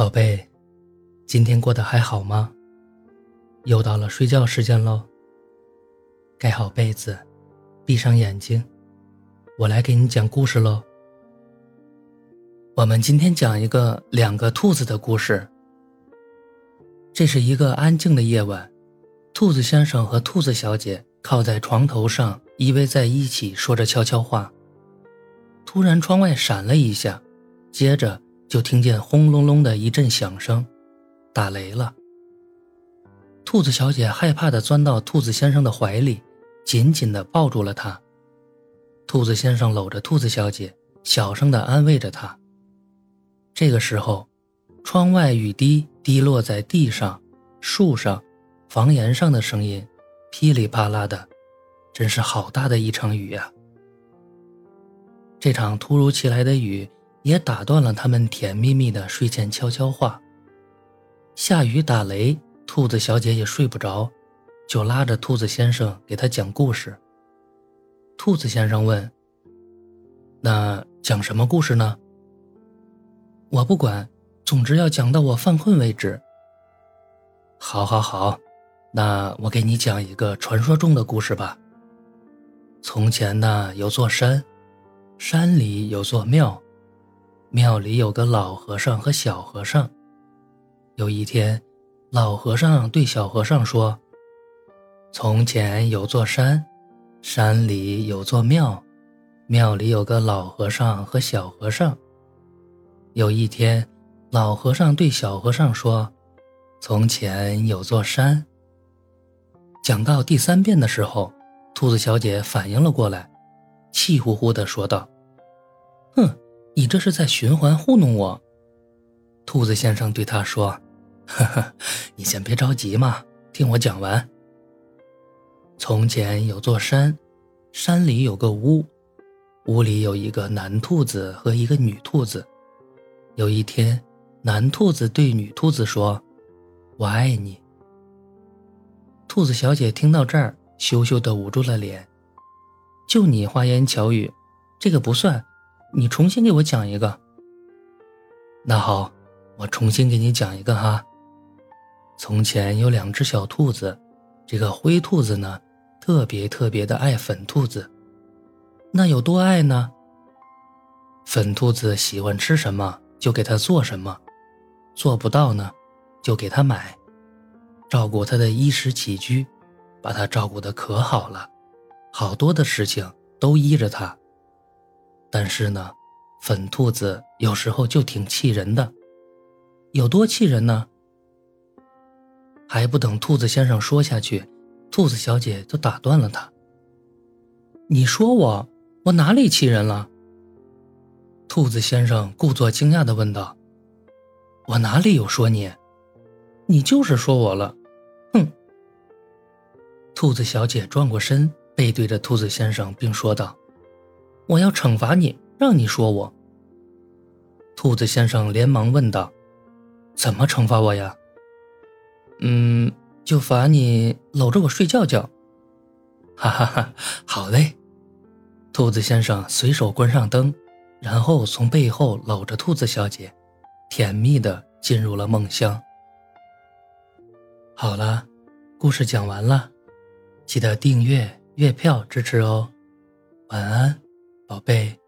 宝贝，今天过得还好吗？又到了睡觉时间喽。盖好被子，闭上眼睛，我来给你讲故事喽。我们今天讲一个两个兔子的故事。这是一个安静的夜晚，兔子先生和兔子小姐靠在床头上依偎在一起，说着悄悄话。突然，窗外闪了一下，接着。就听见轰隆隆的一阵响声，打雷了。兔子小姐害怕的钻到兔子先生的怀里，紧紧的抱住了他。兔子先生搂着兔子小姐，小声的安慰着她。这个时候，窗外雨滴滴落在地上、树上、房檐上的声音，噼里啪啦的，真是好大的一场雨呀！这场突如其来的雨。也打断了他们甜蜜蜜的睡前悄悄话。下雨打雷，兔子小姐也睡不着，就拉着兔子先生给她讲故事。兔子先生问：“那讲什么故事呢？”“我不管，总之要讲到我犯困为止。”“好，好，好，那我给你讲一个传说中的故事吧。从前呢，有座山，山里有座庙。”庙里有个老和尚和小和尚。有一天，老和尚对小和尚说：“从前有座山，山里有座庙，庙里有个老和尚和小和尚。有一天，老和尚对小和尚说：‘从前有座山。’讲到第三遍的时候，兔子小姐反应了过来，气呼呼地说道：‘哼！’你这是在循环糊弄我，兔子先生对他说：“呵呵，你先别着急嘛，听我讲完。从前有座山，山里有个屋，屋里有一个男兔子和一个女兔子。有一天，男兔子对女兔子说：‘我爱你。’兔子小姐听到这儿，羞羞的捂住了脸。就你花言巧语，这个不算。”你重新给我讲一个。那好，我重新给你讲一个哈。从前有两只小兔子，这个灰兔子呢，特别特别的爱粉兔子。那有多爱呢？粉兔子喜欢吃什么就给它做什么，做不到呢，就给它买，照顾它的衣食起居，把它照顾的可好了，好多的事情都依着它。但是呢，粉兔子有时候就挺气人的，有多气人呢？还不等兔子先生说下去，兔子小姐就打断了他。你说我，我哪里气人了？兔子先生故作惊讶的问道。我哪里有说你？你就是说我了，哼！兔子小姐转过身，背对着兔子先生，并说道。我要惩罚你，让你说我。兔子先生连忙问道：“怎么惩罚我呀？”“嗯，就罚你搂着我睡觉觉。”“哈哈哈，好嘞。”兔子先生随手关上灯，然后从背后搂着兔子小姐，甜蜜的进入了梦乡。好了，故事讲完了，记得订阅月票支持哦。晚安。宝贝。